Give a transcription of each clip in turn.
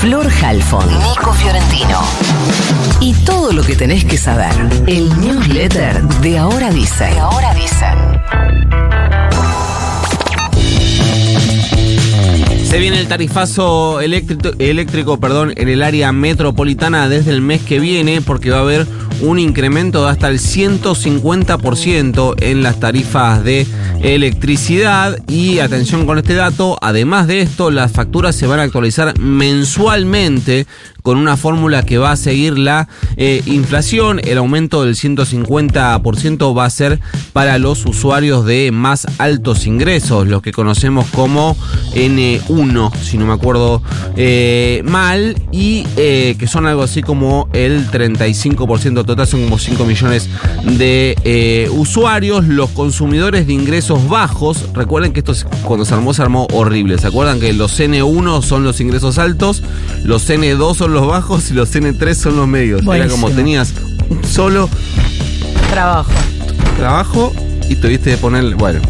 Flor Halfon, Nico Fiorentino. Y todo lo que tenés que saber. El newsletter de Ahora Dice. De Ahora Dice. Se viene el tarifazo eléctrico, eléctrico perdón, en el área metropolitana desde el mes que viene porque va a haber un incremento de hasta el 150% en las tarifas de electricidad y atención con este dato, además de esto las facturas se van a actualizar mensualmente con una fórmula que va a seguir la eh, inflación. El aumento del 150% va a ser para los usuarios de más altos ingresos, los que conocemos como N1, si no me acuerdo eh, mal, y eh, que son algo así como el 35% total, son como 5 millones de usuarios. Los consumidores de ingresos bajos, recuerden que esto cuando se armó, se armó horrible. ¿Se acuerdan que los N1 son los ingresos altos, los N2 son los bajos y los N3 son los medios. Era como tenías un solo trabajo. Trabajo y tuviste que poner, bueno.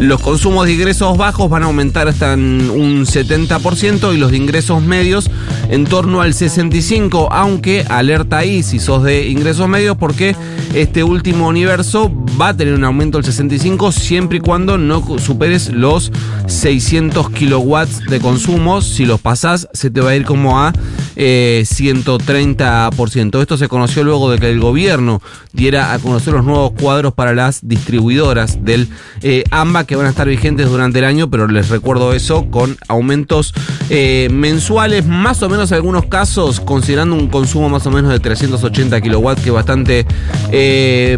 Los consumos de ingresos bajos van a aumentar hasta un 70% y los de ingresos medios en torno al 65%, aunque alerta ahí si sos de ingresos medios porque este último universo va a tener un aumento del 65% siempre y cuando no superes los 600 kilowatts de consumo. Si los pasás se te va a ir como a 130%. Eh, Esto se conoció luego de que el gobierno diera a conocer los nuevos cuadros para las distribuidoras del eh, AMBA que van a estar vigentes durante el año, pero les recuerdo eso con aumentos eh, mensuales, más o menos en algunos casos, considerando un consumo más o menos de 380 kilowatts, que es bastante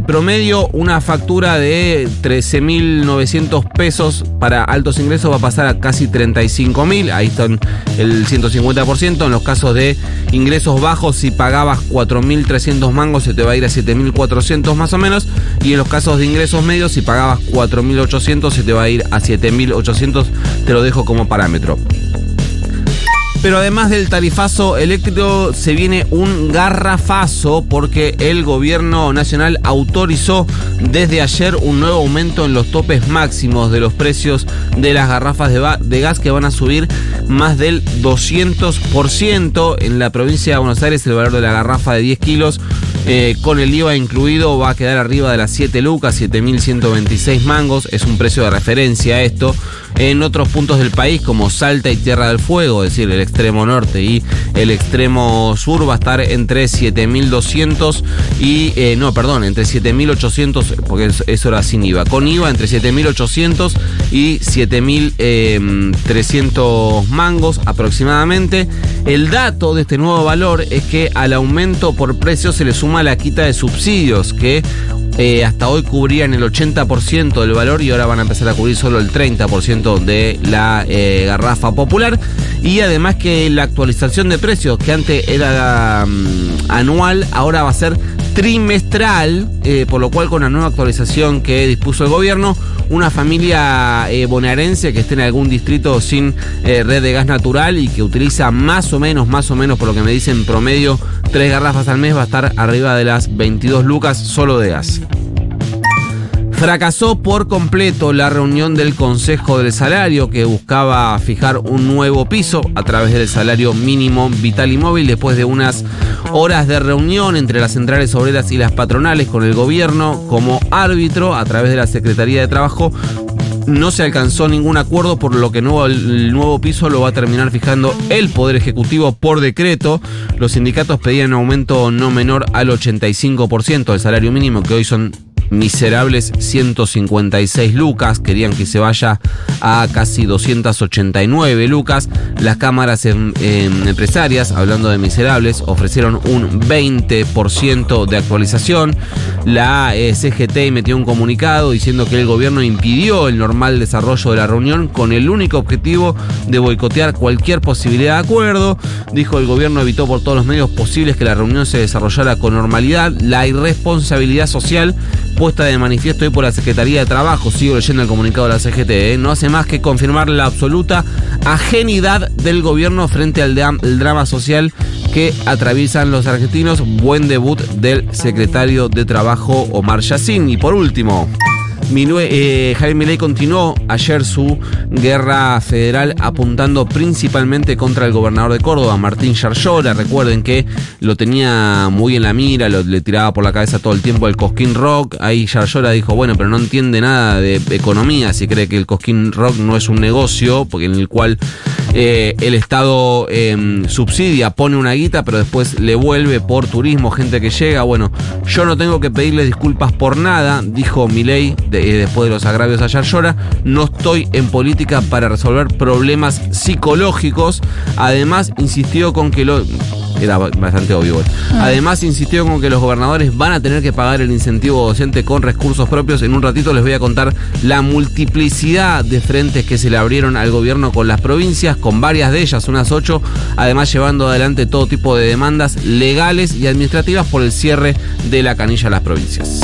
promedio, una factura de 13.900 pesos para altos ingresos va a pasar a casi 35.000, ahí están el 150%, en los casos de ingresos bajos, si pagabas 4.300 mangos, se te va a ir a 7.400 más o menos. Y en los casos de ingresos medios, si pagabas 4.800, se te va a ir a 7.800. Te lo dejo como parámetro. Pero además del tarifazo eléctrico se viene un garrafazo porque el gobierno nacional autorizó desde ayer un nuevo aumento en los topes máximos de los precios de las garrafas de, gas que van a subir más del 200%. En la provincia de Buenos Aires el valor de la garrafa de 10 kilos eh, con el IVA incluido va a quedar arriba de las 7 lucas, 7.126 mangos. Es un precio de referencia esto. En otros puntos del país como Salta y Tierra del Fuego, es decir, el extremo norte y el extremo sur va a estar entre 7.200 y, eh, no, perdón, entre 7.800, porque eso era sin IVA. Con IVA entre 7.800 y 7.300 mangos aproximadamente. El dato de este nuevo valor es que al aumento por precio se le suma la quita de subsidios, que eh, hasta hoy cubrían el 80% del valor y ahora van a empezar a cubrir solo el 30% de la eh, garrafa popular. Y además que la actualización de precios, que antes era mm, anual, ahora va a ser trimestral, eh, por lo cual con la nueva actualización que dispuso el gobierno, una familia eh, bonaerense que esté en algún distrito sin eh, red de gas natural y que utiliza más o menos, más o menos, por lo que me dicen promedio, tres garrafas al mes, va a estar arriba de las 22 lucas solo de gas. Fracasó por completo la reunión del Consejo del Salario que buscaba fijar un nuevo piso a través del salario mínimo vital y móvil después de unas horas de reunión entre las centrales obreras y las patronales con el gobierno como árbitro a través de la Secretaría de Trabajo. No se alcanzó ningún acuerdo, por lo que el nuevo piso lo va a terminar fijando el Poder Ejecutivo por decreto. Los sindicatos pedían un aumento no menor al 85% del salario mínimo, que hoy son miserables 156 lucas, querían que se vaya a casi 289 lucas. Las cámaras em, em, empresarias, hablando de miserables, ofrecieron un 20% de actualización. La eh, CGT metió un comunicado diciendo que el gobierno impidió el normal desarrollo de la reunión con el único objetivo de boicotear cualquier posibilidad de acuerdo. Dijo el gobierno evitó por todos los medios posibles que la reunión se desarrollara con normalidad. La irresponsabilidad social puesta de manifiesto hoy por la Secretaría de Trabajo, sigo leyendo el comunicado de la CGT, ¿eh? no hace más que confirmar la absoluta ajenidad del gobierno frente al drama social que atraviesan los argentinos. Buen debut del secretario de Trabajo Omar Yacine. Y por último, eh, Javier Milei continuó ayer su guerra federal apuntando principalmente contra el gobernador de Córdoba, Martín Yarlora. Recuerden que lo tenía muy en la mira, le tiraba por la cabeza todo el tiempo el Cosquín Rock. Ahí Yarlora dijo, bueno, pero no entiende nada de economía, si cree que el Cosquín Rock no es un negocio, porque en el cual eh, el Estado em, subsidia, pone una guita, pero después le vuelve por turismo, gente que llega. Bueno, yo no tengo que pedirle disculpas por nada, dijo Milei eh, después de los agravios a Yarlora. No estoy en política para resolver problemas psicológicos. Además, insistió con que lo era bastante obvio. Ah. Además, insistió con que los gobernadores van a tener que pagar el incentivo docente con recursos propios. En un ratito les voy a contar la multiplicidad de frentes que se le abrieron al gobierno con las provincias, con varias de ellas, unas ocho, además llevando adelante todo tipo de demandas legales y administrativas por el cierre de la canilla a las provincias.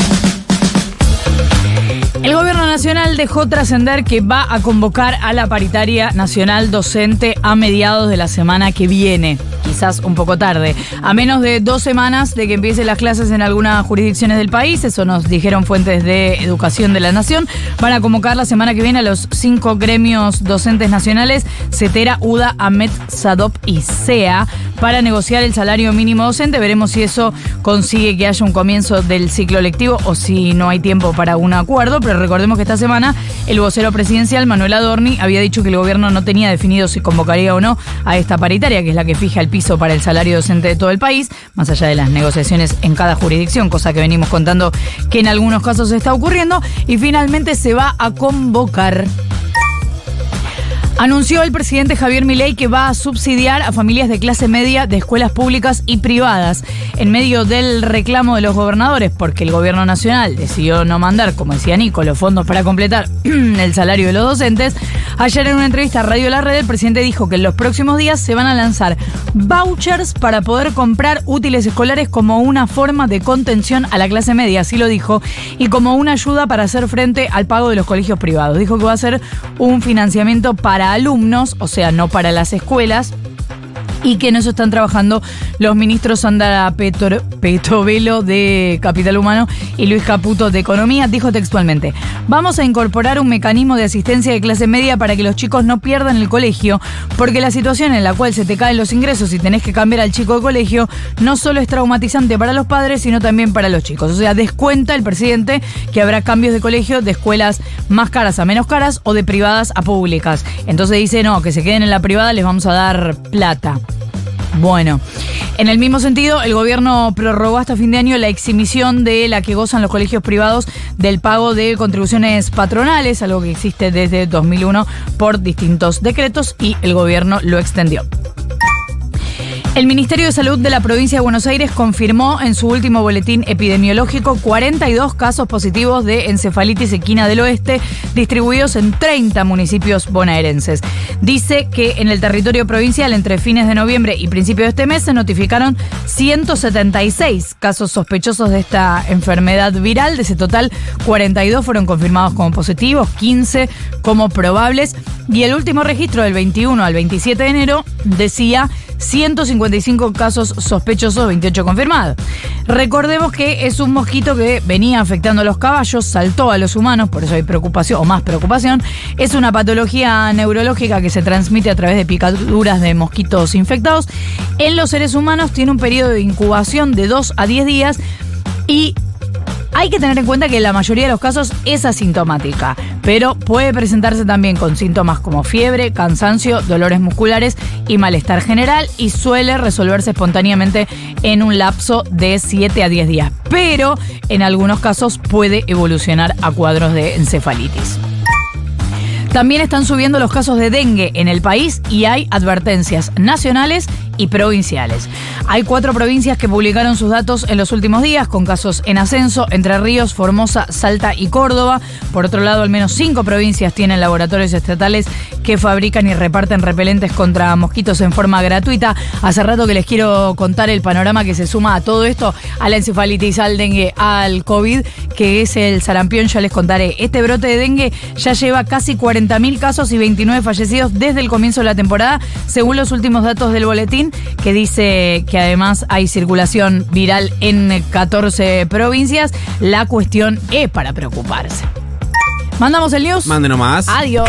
El gobierno nacional dejó trascender que va a convocar a la paritaria nacional docente a mediados de la semana que viene quizás un poco tarde. A menos de dos semanas de que empiecen las clases en algunas jurisdicciones del país, eso nos dijeron fuentes de educación de la Nación, van a convocar la semana que viene a los cinco gremios docentes nacionales, CETERA, UDA, AMET, SADOP y SEA, para negociar el salario mínimo docente. Veremos si eso consigue que haya un comienzo del ciclo lectivo o si no hay tiempo para un acuerdo, pero recordemos que esta semana el vocero presidencial, Manuel Adorni, había dicho que el gobierno no tenía definido si convocaría o no a esta paritaria, que es la que fija el piso para el salario docente de todo el país, más allá de las negociaciones en cada jurisdicción, cosa que venimos contando que en algunos casos está ocurriendo, y finalmente se va a convocar Anunció el presidente Javier Milei que va a subsidiar a familias de clase media de escuelas públicas y privadas en medio del reclamo de los gobernadores porque el gobierno nacional decidió no mandar, como decía Nico, los fondos para completar el salario de los docentes. Ayer en una entrevista a Radio La Red el presidente dijo que en los próximos días se van a lanzar vouchers para poder comprar útiles escolares como una forma de contención a la clase media, así lo dijo, y como una ayuda para hacer frente al pago de los colegios privados. Dijo que va a ser un financiamiento para alumnos, o sea, no para las escuelas, y que en eso están trabajando los ministros Sandra Petovelo de Capital Humano y Luis Caputo de Economía. Dijo textualmente, vamos a incorporar un mecanismo de asistencia de clase media para que los chicos no pierdan el colegio, porque la situación en la cual se te caen los ingresos y tenés que cambiar al chico de colegio no solo es traumatizante para los padres, sino también para los chicos. O sea, descuenta el presidente que habrá cambios de colegio de escuelas más caras a menos caras o de privadas a públicas. Entonces dice, no, que se queden en la privada, les vamos a dar plata. Bueno, en el mismo sentido, el gobierno prorrogó hasta fin de año la exhibición de la que gozan los colegios privados del pago de contribuciones patronales, algo que existe desde 2001 por distintos decretos y el gobierno lo extendió. El Ministerio de Salud de la provincia de Buenos Aires confirmó en su último boletín epidemiológico 42 casos positivos de encefalitis equina del oeste distribuidos en 30 municipios bonaerenses. Dice que en el territorio provincial entre fines de noviembre y principios de este mes se notificaron 176 casos sospechosos de esta enfermedad viral. De ese total, 42 fueron confirmados como positivos, 15 como probables y el último registro del 21 al 27 de enero decía 155 casos sospechosos, 28 confirmados. Recordemos que es un mosquito que venía afectando a los caballos, saltó a los humanos, por eso hay preocupación o más preocupación. Es una patología neurológica que se transmite a través de picaduras de mosquitos infectados. En los seres humanos tiene un periodo de incubación de 2 a 10 días y hay que tener en cuenta que la mayoría de los casos es asintomática, pero puede presentarse también con síntomas como fiebre, cansancio, dolores musculares y malestar general y suele resolverse espontáneamente en un lapso de 7 a 10 días, pero en algunos casos puede evolucionar a cuadros de encefalitis. También están subiendo los casos de dengue en el país y hay advertencias nacionales y provinciales. Hay cuatro provincias que publicaron sus datos en los últimos días, con casos en ascenso, Entre Ríos, Formosa, Salta y Córdoba. Por otro lado, al menos cinco provincias tienen laboratorios estatales que fabrican y reparten repelentes contra mosquitos en forma gratuita. Hace rato que les quiero contar el panorama que se suma a todo esto, a la encefalitis, al dengue, al COVID, que es el sarampión, ya les contaré. Este brote de dengue ya lleva casi 40.000 casos y 29 fallecidos desde el comienzo de la temporada, según los últimos datos del boletín que dice que además hay circulación viral en 14 provincias. La cuestión es para preocuparse. ¿Mandamos el news? Mande nomás. Adiós.